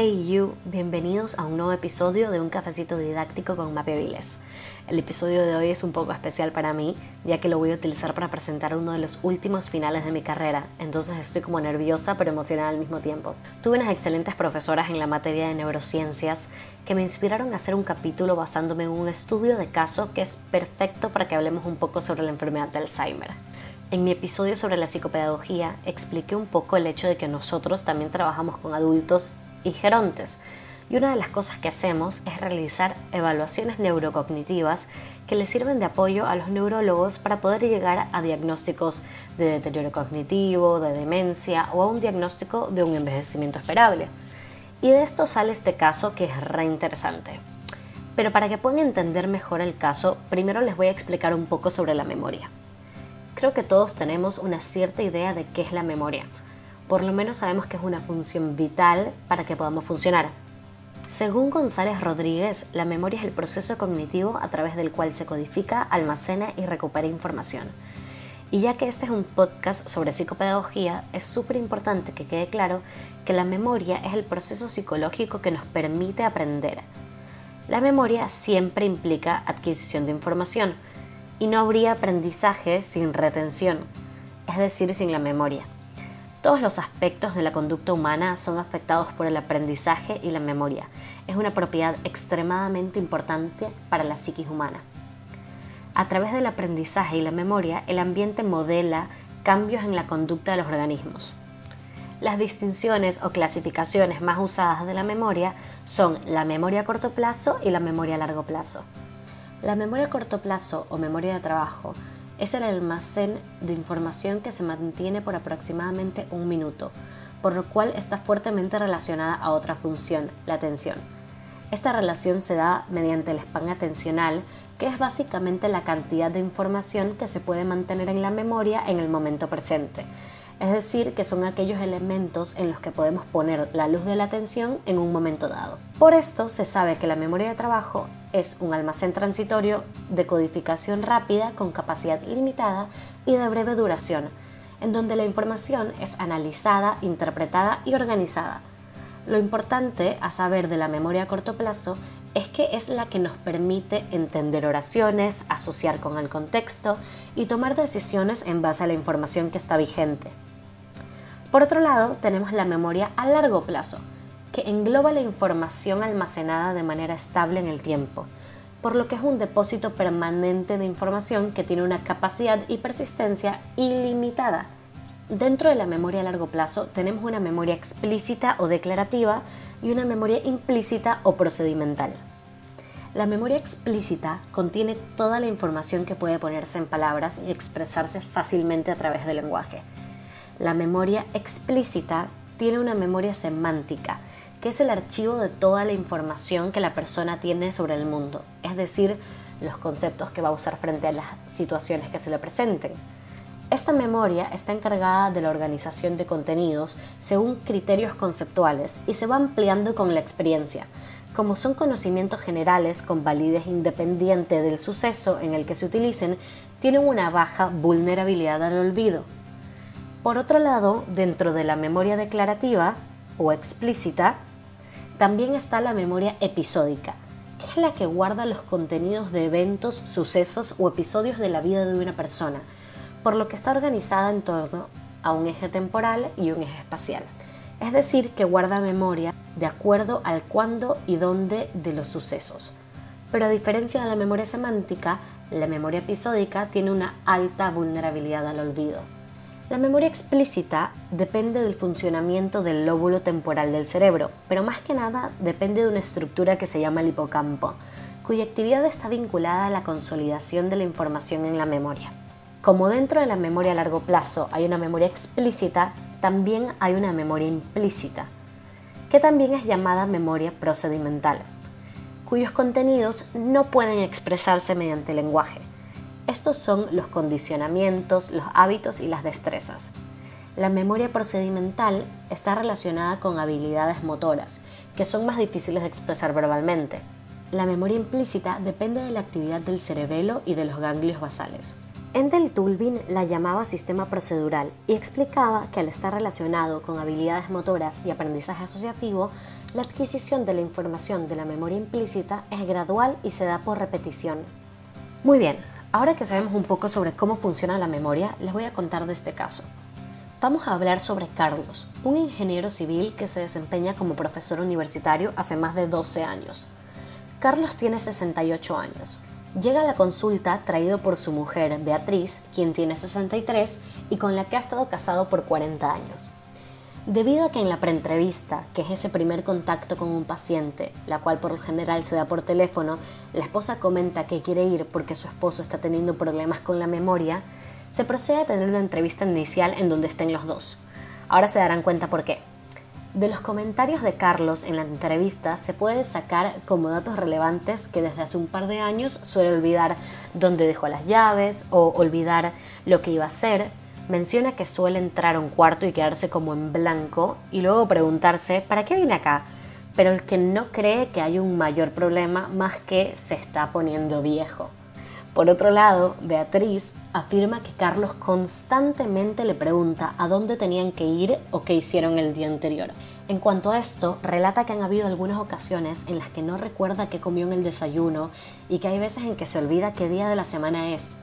Hey you, bienvenidos a un nuevo episodio de Un Cafecito Didáctico con Mape Viles. El episodio de hoy es un poco especial para mí, ya que lo voy a utilizar para presentar uno de los últimos finales de mi carrera, entonces estoy como nerviosa pero emocionada al mismo tiempo. Tuve unas excelentes profesoras en la materia de neurociencias que me inspiraron a hacer un capítulo basándome en un estudio de caso que es perfecto para que hablemos un poco sobre la enfermedad de Alzheimer. En mi episodio sobre la psicopedagogía expliqué un poco el hecho de que nosotros también trabajamos con adultos y gerontes. Y una de las cosas que hacemos es realizar evaluaciones neurocognitivas que le sirven de apoyo a los neurólogos para poder llegar a diagnósticos de deterioro cognitivo, de demencia o a un diagnóstico de un envejecimiento esperable. Y de esto sale este caso que es re interesante. Pero para que puedan entender mejor el caso, primero les voy a explicar un poco sobre la memoria. Creo que todos tenemos una cierta idea de qué es la memoria. Por lo menos sabemos que es una función vital para que podamos funcionar. Según González Rodríguez, la memoria es el proceso cognitivo a través del cual se codifica, almacena y recupera información. Y ya que este es un podcast sobre psicopedagogía, es súper importante que quede claro que la memoria es el proceso psicológico que nos permite aprender. La memoria siempre implica adquisición de información, y no habría aprendizaje sin retención, es decir, sin la memoria. Todos los aspectos de la conducta humana son afectados por el aprendizaje y la memoria. Es una propiedad extremadamente importante para la psiquis humana. A través del aprendizaje y la memoria, el ambiente modela cambios en la conducta de los organismos. Las distinciones o clasificaciones más usadas de la memoria son la memoria a corto plazo y la memoria a largo plazo. La memoria a corto plazo o memoria de trabajo es el almacén de información que se mantiene por aproximadamente un minuto, por lo cual está fuertemente relacionada a otra función, la atención. Esta relación se da mediante el span atencional, que es básicamente la cantidad de información que se puede mantener en la memoria en el momento presente, es decir, que son aquellos elementos en los que podemos poner la luz de la atención en un momento dado. Por esto se sabe que la memoria de trabajo es un almacén transitorio de codificación rápida con capacidad limitada y de breve duración, en donde la información es analizada, interpretada y organizada. Lo importante a saber de la memoria a corto plazo es que es la que nos permite entender oraciones, asociar con el contexto y tomar decisiones en base a la información que está vigente. Por otro lado, tenemos la memoria a largo plazo, que engloba la información almacenada de manera estable en el tiempo, por lo que es un depósito permanente de información que tiene una capacidad y persistencia ilimitada. Dentro de la memoria a largo plazo tenemos una memoria explícita o declarativa y una memoria implícita o procedimental. La memoria explícita contiene toda la información que puede ponerse en palabras y expresarse fácilmente a través del lenguaje la memoria explícita tiene una memoria semántica, que es el archivo de toda la información que la persona tiene sobre el mundo, es decir, los conceptos que va a usar frente a las situaciones que se le presenten. Esta memoria está encargada de la organización de contenidos según criterios conceptuales y se va ampliando con la experiencia. Como son conocimientos generales con validez independiente del suceso en el que se utilicen, tienen una baja vulnerabilidad al olvido. Por otro lado, dentro de la memoria declarativa o explícita, también está la memoria episódica, que es la que guarda los contenidos de eventos, sucesos o episodios de la vida de una persona, por lo que está organizada en torno a un eje temporal y un eje espacial. Es decir, que guarda memoria de acuerdo al cuándo y dónde de los sucesos. Pero a diferencia de la memoria semántica, la memoria episódica tiene una alta vulnerabilidad al olvido. La memoria explícita depende del funcionamiento del lóbulo temporal del cerebro, pero más que nada depende de una estructura que se llama el hipocampo, cuya actividad está vinculada a la consolidación de la información en la memoria. Como dentro de la memoria a largo plazo hay una memoria explícita, también hay una memoria implícita, que también es llamada memoria procedimental, cuyos contenidos no pueden expresarse mediante lenguaje estos son los condicionamientos, los hábitos y las destrezas. La memoria procedimental está relacionada con habilidades motoras, que son más difíciles de expresar verbalmente. La memoria implícita depende de la actividad del cerebelo y de los ganglios basales. Endel Tulbin la llamaba sistema procedural y explicaba que al estar relacionado con habilidades motoras y aprendizaje asociativo, la adquisición de la información de la memoria implícita es gradual y se da por repetición. Muy bien, ahora que sabemos un poco sobre cómo funciona la memoria, les voy a contar de este caso. Vamos a hablar sobre Carlos, un ingeniero civil que se desempeña como profesor universitario hace más de 12 años. Carlos tiene 68 años Llega a la consulta traído por su mujer, Beatriz, quien tiene 63 y con la que ha estado casado por 40 años. Debido a que en la preentrevista, que es ese primer contacto con un paciente, la cual por lo general se da por teléfono, la esposa comenta que quiere ir porque su esposo está teniendo problemas con la memoria, se procede a tener una entrevista inicial en donde estén los dos. Ahora se darán cuenta por qué. De los comentarios de Carlos en la entrevista se puede sacar como datos relevantes que desde hace un par de años suele olvidar dónde dejó las llaves o olvidar lo que iba a hacer. Menciona que suele entrar a un cuarto y quedarse como en blanco y luego preguntarse ¿para qué viene acá? Pero el que no cree que hay un mayor problema más que se está poniendo viejo. Por otro lado, Beatriz afirma que Carlos constantemente le pregunta a dónde tenían que ir o qué hicieron el día anterior. En cuanto a esto, relata que han habido algunas ocasiones en las que no recuerda qué comió en el desayuno y que hay veces en que se olvida qué día de la semana es.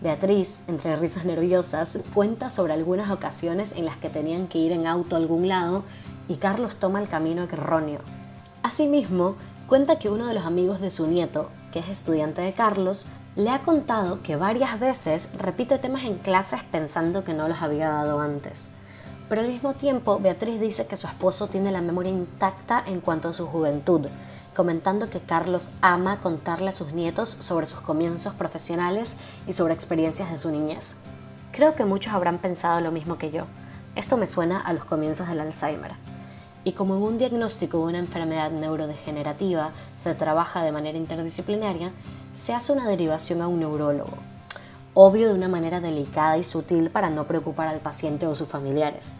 Beatriz, entre risas nerviosas, cuenta sobre algunas ocasiones en las que tenían que ir en auto a algún lado y Carlos toma el camino erróneo. Asimismo, cuenta que uno de los amigos de su nieto, que es estudiante de Carlos, le ha contado que varias veces repite temas en clases pensando que no los había dado antes. Pero al mismo tiempo, Beatriz dice que su esposo tiene la memoria intacta en cuanto a su juventud, comentando que Carlos ama contarle a sus nietos sobre sus comienzos profesionales y sobre experiencias de su niñez. Creo que muchos habrán pensado lo mismo que yo. Esto me suena a los comienzos del Alzheimer y como en un diagnóstico de una enfermedad neurodegenerativa se trabaja de manera interdisciplinaria, se hace una derivación a un neurólogo, obvio de una manera delicada y sutil para no preocupar al paciente o sus familiares.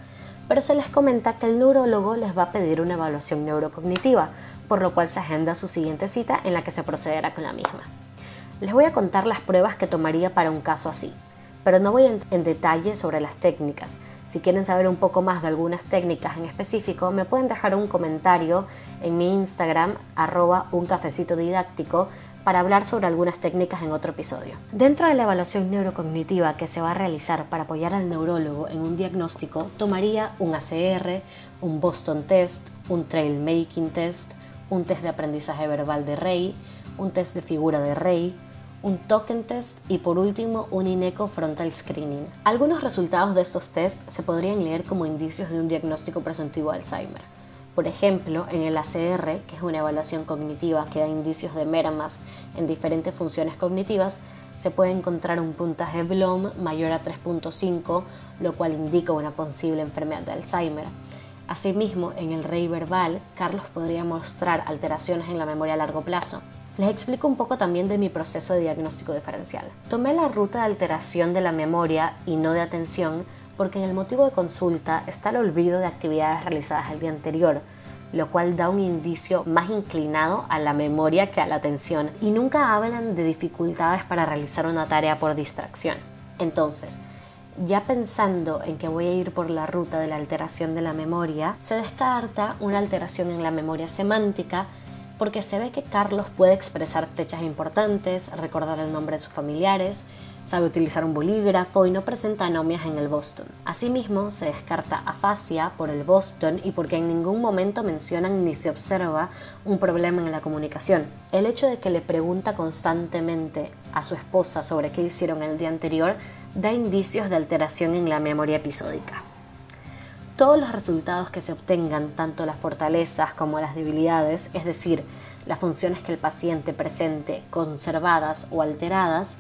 Pero se les comenta que el neurólogo les va a pedir una evaluación neurocognitiva, por lo cual se agenda su siguiente cita en la que se procederá con la misma. Les voy a contar las pruebas que tomaría para un caso así pero no voy en, detalle sobre las técnicas. Si quieren saber un poco más de algunas técnicas en específico, me pueden dejar un comentario en mi Instagram, arroba un cafecito didáctico, para hablar sobre algunas técnicas en otro episodio. Dentro de la evaluación neurocognitiva que se va a realizar para apoyar al neurólogo en un diagnóstico, tomaría un ACR, un Boston Test, un Trail Making Test, un test de aprendizaje verbal de Rey, un test de figura de Rey, un token test y por último un INECO frontal screening. Algunos resultados de estos tests se podrían leer como indicios de un diagnóstico presuntivo de Alzheimer. Por ejemplo, en el ACR, que es una evaluación cognitiva que da indicios de mermas en diferentes funciones cognitivas, se puede encontrar un puntaje BLOM mayor a 3.5, lo cual indica una posible enfermedad de Alzheimer. Asimismo, en el REI verbal, Carlos podría mostrar alteraciones en la memoria a largo plazo. Les explico un poco también de mi proceso de diagnóstico diferencial. Tomé la ruta de alteración de la memoria y no de atención porque en el motivo de consulta está el olvido de actividades realizadas el día anterior, lo cual da un indicio más inclinado a la memoria que a la atención y nunca hablan de dificultades para realizar una tarea por distracción. Entonces, ya pensando en que voy a ir por la ruta de la alteración de la memoria, se descarta una alteración en la memoria semántica porque se ve que Carlos puede expresar fechas importantes, recordar el nombre de sus familiares, sabe utilizar un bolígrafo y no presenta anomias en el Boston. Asimismo, se descarta afasia por el Boston y porque en ningún momento mencionan ni se observa un problema en la comunicación. El hecho de que le pregunta constantemente a su esposa sobre qué hicieron el día anterior da indicios de alteración en la memoria episódica. Todos los resultados que se obtengan, tanto las fortalezas como las debilidades, es decir, las funciones que el paciente presente conservadas o alteradas,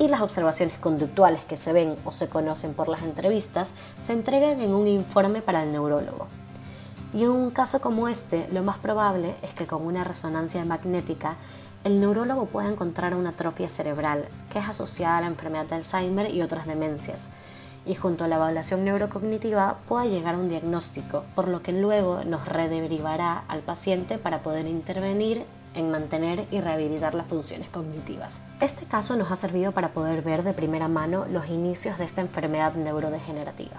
y las observaciones conductuales que se ven o se conocen por las entrevistas, se entregan en un informe para el neurólogo. Y en un caso como este, lo más probable es que con una resonancia magnética, el neurólogo pueda encontrar una atrofia cerebral que es asociada a la enfermedad de Alzheimer y otras demencias, y junto a la evaluación neurocognitiva pueda llegar a un diagnóstico, por lo que luego nos rederivará al paciente para poder intervenir en mantener y rehabilitar las funciones cognitivas. Este caso nos ha servido para poder ver de primera mano los inicios de esta enfermedad neurodegenerativa.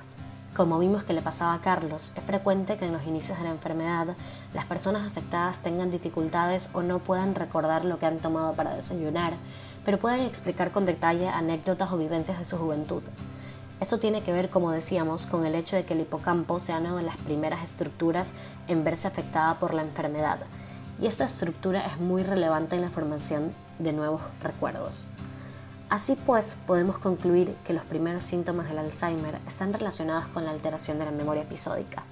Como vimos que le pasaba a Carlos, es frecuente que en los inicios de la enfermedad las personas afectadas tengan dificultades o no puedan recordar lo que han tomado para desayunar, pero pueden explicar con detalle anécdotas o vivencias de su juventud. Esto tiene que ver, como decíamos, con el hecho de que el hipocampo sea una de las primeras estructuras en verse afectada por la enfermedad, y esta estructura es muy relevante en la formación de nuevos recuerdos. Así pues, podemos concluir que los primeros síntomas del Alzheimer están relacionados con la alteración de la memoria episódica.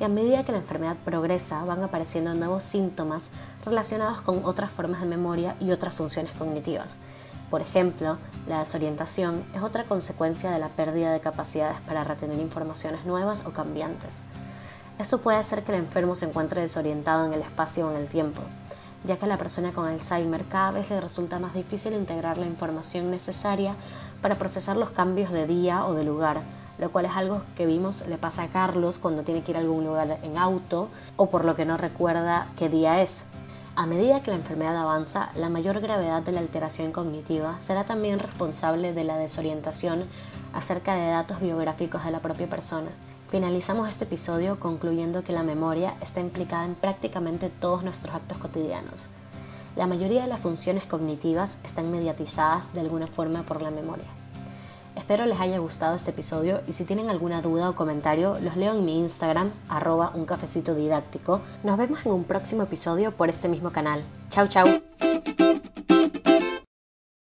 Y a medida que la enfermedad progresa, van apareciendo nuevos síntomas relacionados con otras formas de memoria y otras funciones cognitivas. Por ejemplo, la desorientación es otra consecuencia de la pérdida de capacidades para retener informaciones nuevas o cambiantes. Esto puede hacer que el enfermo se encuentre desorientado en el espacio o en el tiempo, ya que a la persona con Alzheimer cada vez le resulta más difícil integrar la información necesaria para procesar los cambios de día o de lugar, lo cual es algo que vimos le pasa a Carlos cuando tiene que ir a algún lugar en auto o por lo que no recuerda qué día es. A medida que la enfermedad avanza, la mayor gravedad de la alteración cognitiva será también responsable de la desorientación acerca de datos biográficos de la propia persona. Finalizamos este episodio concluyendo que la memoria está implicada en prácticamente todos nuestros actos cotidianos. La mayoría de las funciones cognitivas están mediatizadas de alguna forma por la memoria. Espero les haya gustado este episodio y si tienen alguna duda o comentario los leo en mi Instagram, arroba un cafecito didáctico. Nos vemos en un próximo episodio por este mismo canal. Chau chau.